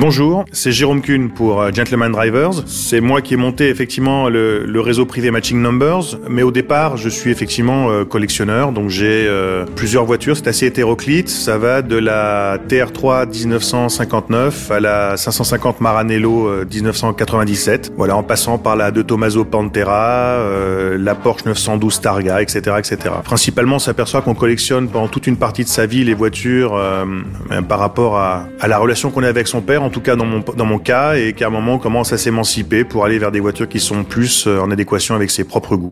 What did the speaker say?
Bonjour, c'est Jérôme Kuhn pour euh, Gentleman Drivers. C'est moi qui ai monté effectivement le, réseau privé Matching Numbers, mais au départ, je suis effectivement euh, collectionneur, donc j'ai euh, plusieurs voitures, c'est assez hétéroclite, ça va de la TR3 1959 à la 550 Maranello 1997, voilà, en passant par la De Tomaso Pantera, la Porsche 912 Targa, etc., etc. Principalement, on s'aperçoit qu'on collectionne pendant toute une partie de sa vie les voitures par rapport à la relation qu'on a avec son père en tout cas dans mon, dans mon cas, et qu'à un moment on commence à s'émanciper pour aller vers des voitures qui sont plus euh, en adéquation avec ses propres goûts.